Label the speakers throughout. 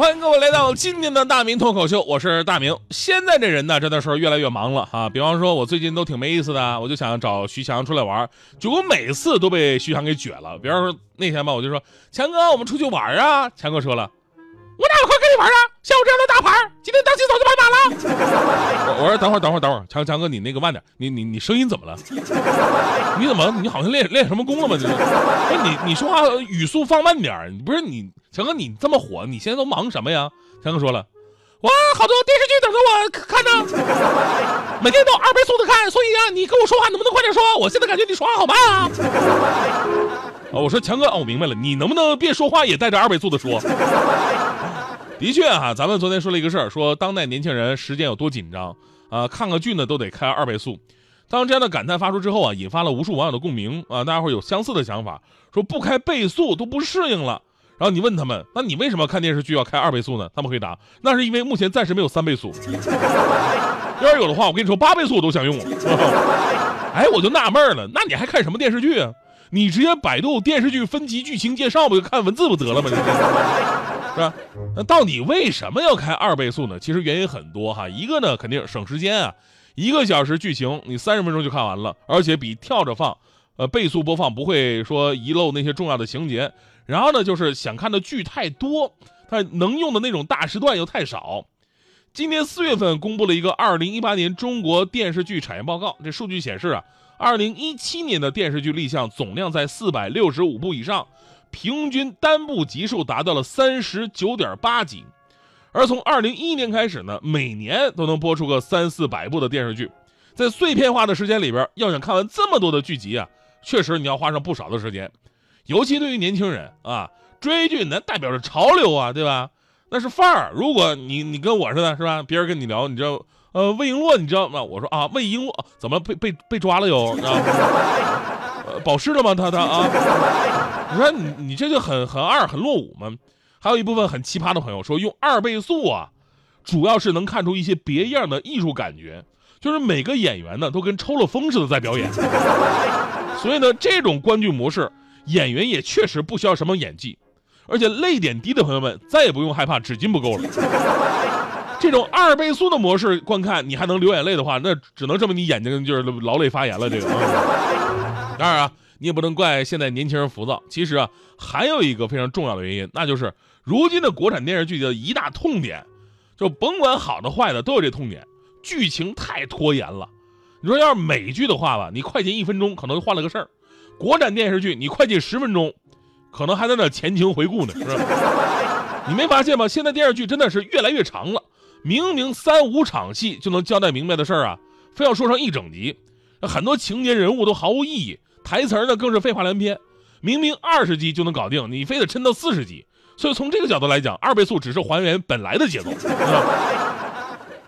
Speaker 1: 欢迎各位来到今天的大明脱口秀，我是大明。现在这人呢，真的是越来越忙了啊。比方说，我最近都挺没意思的，我就想找徐强出来玩，结果每次都被徐强给撅了。比方说那天吧，我就说强哥，我们出去玩啊。强哥说了，我哪有空跟你玩啊？像我这样的大牌，今天当清早就白马了。我我说等会儿，等会儿，等会儿，强强哥，你那个慢点，你你你声音怎么了？你怎么你好像练练什么功了吗？这是？你你说话语速放慢点，不是你。强哥，你这么火，你现在都忙什么呀？强哥说了，哇，好多电视剧等着我看呢，每天都二倍速的看，所以啊，你跟我说话能不能快点说？我现在感觉你说话好慢啊。哦，我说强哥，哦，我明白了，你能不能别说话也带着二倍速的说？的确哈，咱们昨天说了一个事儿，说当代年轻人时间有多紧张啊，看个剧呢都得开二倍速。当这样的感叹发出之后啊，引发了无数网友的共鸣啊，大家伙有相似的想法，说不开倍速都不适应了。然后你问他们，那你为什么看电视剧要开二倍速呢？他们回答，那是因为目前暂时没有三倍速。要是有的话，我跟你说八倍速我都想用。哎，我就纳闷了，那你还看什么电视剧啊？你直接百度电视剧分级剧情介绍不就看文字不得了吗？是吧？那到底为什么要开二倍速呢？其实原因很多哈，一个呢肯定省时间啊，一个小时剧情你三十分钟就看完了，而且比跳着放，呃倍速播放不会说遗漏那些重要的情节。然后呢，就是想看的剧太多，它能用的那种大时段又太少。今年四月份公布了一个二零一八年中国电视剧产业报告，这数据显示啊，二零一七年的电视剧立项总量在四百六十五部以上，平均单部集数达到了三十九点八集。而从二零一一年开始呢，每年都能播出个三四百部的电视剧，在碎片化的时间里边，要想看完这么多的剧集啊，确实你要花上不少的时间。尤其对于年轻人啊，追剧那代表着潮流啊，对吧？那是范儿。如果你你跟我似的，是吧？别人跟你聊，你知道，呃，魏璎珞，你知道吗？我说啊，魏璎珞怎么被被被抓了又？呃，保释了吗？他他啊？你说你你这就很很二很落伍吗？还有一部分很奇葩的朋友说，用二倍速啊，主要是能看出一些别样的艺术感觉，就是每个演员呢都跟抽了风似的在表演。所以呢，这种观剧模式。演员也确实不需要什么演技，而且泪点低的朋友们再也不用害怕纸巾不够了。这种二倍速的模式观看，你还能流眼泪的话，那只能证明你眼睛就是劳累发炎了。这个，当然啊，你也不能怪现在年轻人浮躁。其实啊，还有一个非常重要的原因，那就是如今的国产电视剧的一大痛点，就甭管好的坏的都有这痛点，剧情太拖延了。你说要是美剧的话吧，你快进一分钟可能就换了个事儿。国产电视剧，你快进十分钟，可能还在那前情回顾呢，是吧？你没发现吗？现在电视剧真的是越来越长了，明明三五场戏就能交代明白的事儿啊，非要说上一整集，很多情节人物都毫无意义，台词呢更是废话连篇。明明二十集就能搞定，你非得抻到四十集。所以从这个角度来讲，二倍速只是还原本来的节奏。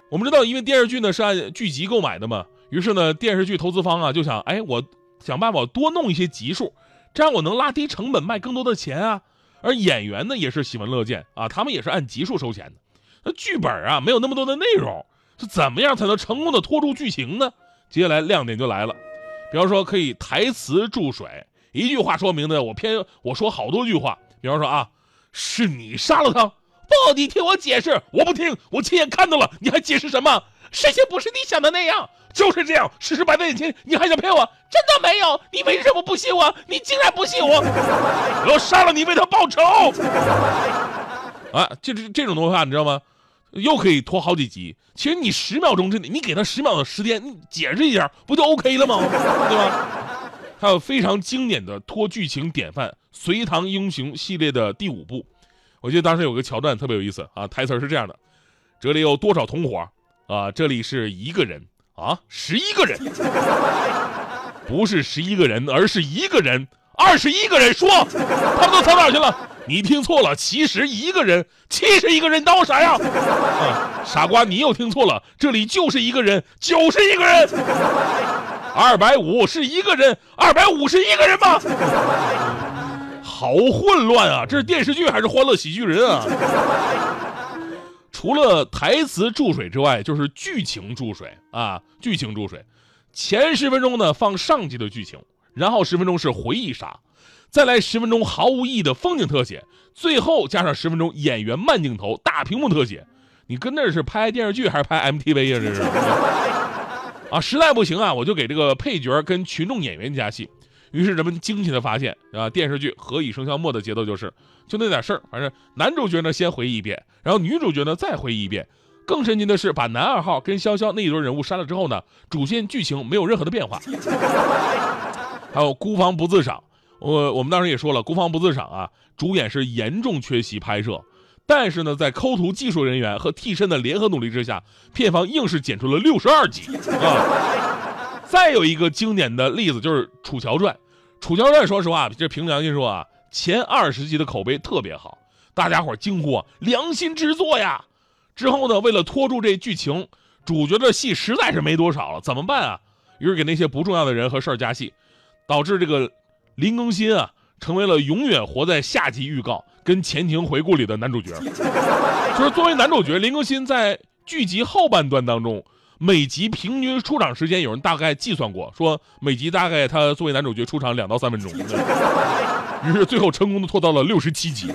Speaker 1: 我们知道，因为电视剧呢是按剧集购买的嘛，于是呢电视剧投资方啊就想，哎我。想办法多弄一些集数，这样我能拉低成本卖更多的钱啊。而演员呢也是喜闻乐见啊，他们也是按集数收钱的。那剧本啊没有那么多的内容，是怎么样才能成功的拖住剧情呢？接下来亮点就来了，比方说可以台词注水，一句话说明的，我偏我说好多句话。比方说啊，是你杀了他，不，你听我解释，我不听，我亲眼看到了，你还解释什么？事情不是你想的那样。就是这样，事实摆在眼前，你还想骗我？真的没有？你为什么不信我？你竟然不信我！我要杀了你，为他报仇！啊，这这这种东西，你知道吗？又可以拖好几集。其实你十秒钟之内，你给他十秒的时间，你解释一下，不就 OK 了吗？对吧？还有非常经典的拖剧情典范《隋唐英雄》系列的第五部，我记得当时有个桥段特别有意思啊，台词是这样的：这里有多少同伙？啊，这里是一个人。啊，十一个人，不是十一个人，而是一个人，二十一个人。说，他们都藏哪去了？你听错了，其实一个人，七十一个人，当啥呀？啊，傻瓜，你又听错了，这里就是一个人，九十一个人，二百五是一个人，二百五十一个人吗？好混乱啊！这是电视剧还是欢乐喜剧人啊？除了台词注水之外，就是剧情注水啊！剧情注水，前十分钟呢放上集的剧情，然后十分钟是回忆杀，再来十分钟毫无意义的风景特写，最后加上十分钟演员慢镜头、大屏幕特写。你跟那是拍电视剧还是拍 MTV 啊？这是 啊！实在不行啊，我就给这个配角跟群众演员加戏。于是人们惊奇的发现啊，电视剧《何以笙箫默》的节奏就是，就那点事儿，反正男主角呢先回忆一遍，然后女主角呢再回忆一遍。更神奇的是，把男二号跟潇潇那一对人物删了之后呢，主线剧情没有任何的变化。还有孤芳不自赏，我我们当时也说了，孤芳不自赏啊，主演是严重缺席拍摄，但是呢，在抠图技术人员和替身的联合努力之下，片方硬是剪出了六十二集啊。再有一个经典的例子就是《楚乔传》，《楚乔传》说实话，这凭良心说啊，前二十集的口碑特别好，大家伙惊呼啊良心之作呀。之后呢，为了拖住这剧情，主角的戏实在是没多少了，怎么办啊？于是给那些不重要的人和事儿加戏，导致这个林更新啊，成为了永远活在下集预告跟前情回顾里的男主角。就是作为男主角，林更新在剧集后半段当中。每集平均出场时间，有人大概计算过，说每集大概他作为男主角出场两到三分钟，于是最后成功的拖到了六十七集。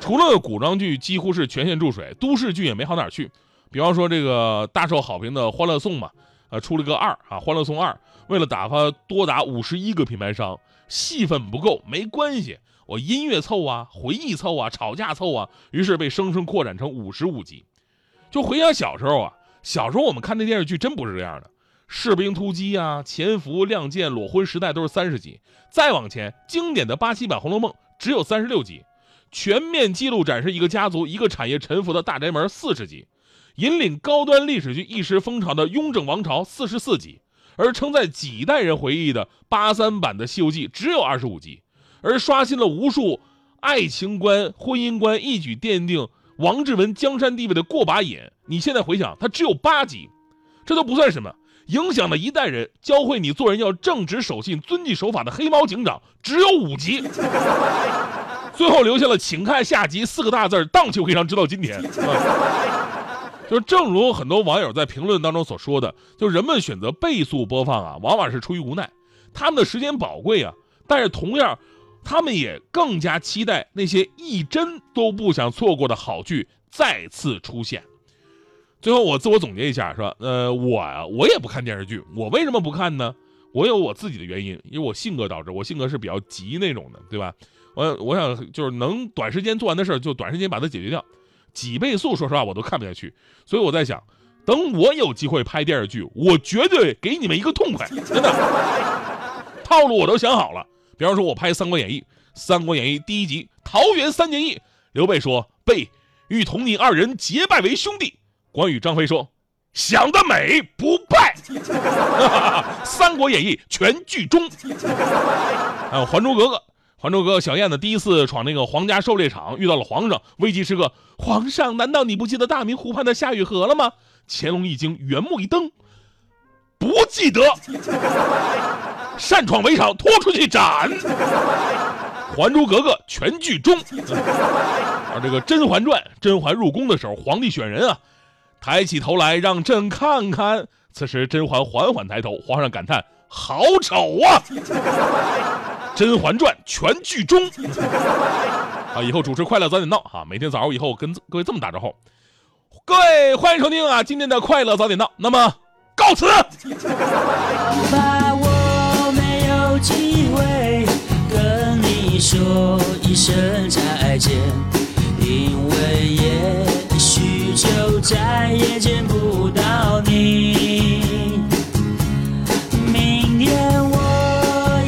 Speaker 1: 除了古装剧几乎是全线注水，都市剧也没好哪去。比方说这个大受好评的《欢乐颂》嘛，呃，出了个二啊，《欢乐颂二》，为了打发多达五十一个品牌商，戏份不够没关系，我音乐凑啊，回忆凑啊，吵架凑啊，于是被生生扩展成五十五集。就回想小时候啊。小时候我们看那电视剧真不是这样的，《士兵突击》啊，《潜伏》《亮剑》《裸婚时代》都是三十集，再往前，经典的八七版《红楼梦》只有三十六集，全面记录展示一个家族、一个产业沉浮的大宅门四十集，引领高端历史剧一时风潮的《雍正王朝》四十四集，而承载几代人回忆的八三版的《西游记》只有二十五集，而刷新了无数爱情观、婚姻观，一举奠定。王志文江山地位的过把瘾，你现在回想，他只有八集，这都不算什么。影响了一代人，教会你做人要正直守信、遵纪守法的黑猫警长，只有五集，最后留下了“请看下集”四个大字荡气回肠，直到今天。就正如很多网友在评论当中所说的，就人们选择倍速播放啊，往往是出于无奈，他们的时间宝贵啊，但是同样。他们也更加期待那些一帧都不想错过的好剧再次出现。最后，我自我总结一下，是吧？呃，我啊，我也不看电视剧。我为什么不看呢？我有我自己的原因，因为我性格导致。我性格是比较急那种的，对吧？我我想就是能短时间做完的事儿，就短时间把它解决掉。几倍速，说实话我都看不下去。所以我在想，等我有机会拍电视剧，我绝对给你们一个痛快，真的。套路我都想好了。比方说，我拍《三国演义》，《三国演义》第一集桃园三结义，刘备说：“备欲同你二人结拜为兄弟。”关羽、张飞说：“想得美，不拜。”《三国演义》全剧终。还有《还珠格格》，《还珠格格》小燕子第一次闯那个皇家狩猎场，遇到了皇上，危急时刻，皇上，难道你不记得大明湖畔的夏雨荷了吗？乾隆一惊，圆目一瞪，不记得。擅闯围场，拖出去斩。《还珠格格》全剧终。而这个《甄嬛传》，甄嬛入宫的时候，皇帝选人啊，抬起头来让朕看看。此时甄嬛缓缓抬头，皇上感叹：“好丑啊！”《甄嬛传》全剧终。啊，以后主持快乐早点到哈，每天早上以后跟各位这么打招呼。各位欢迎收听啊，今天的快乐早点到。那么，告辞。
Speaker 2: 说一声再见，因为也许就再也见不到你。明天我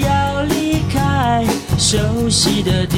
Speaker 2: 要离开熟悉的地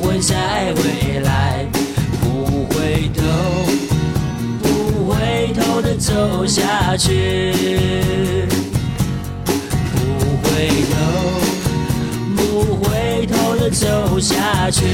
Speaker 2: 会再回来？不回头，不回头的走下去。不回头，不回头的走下去。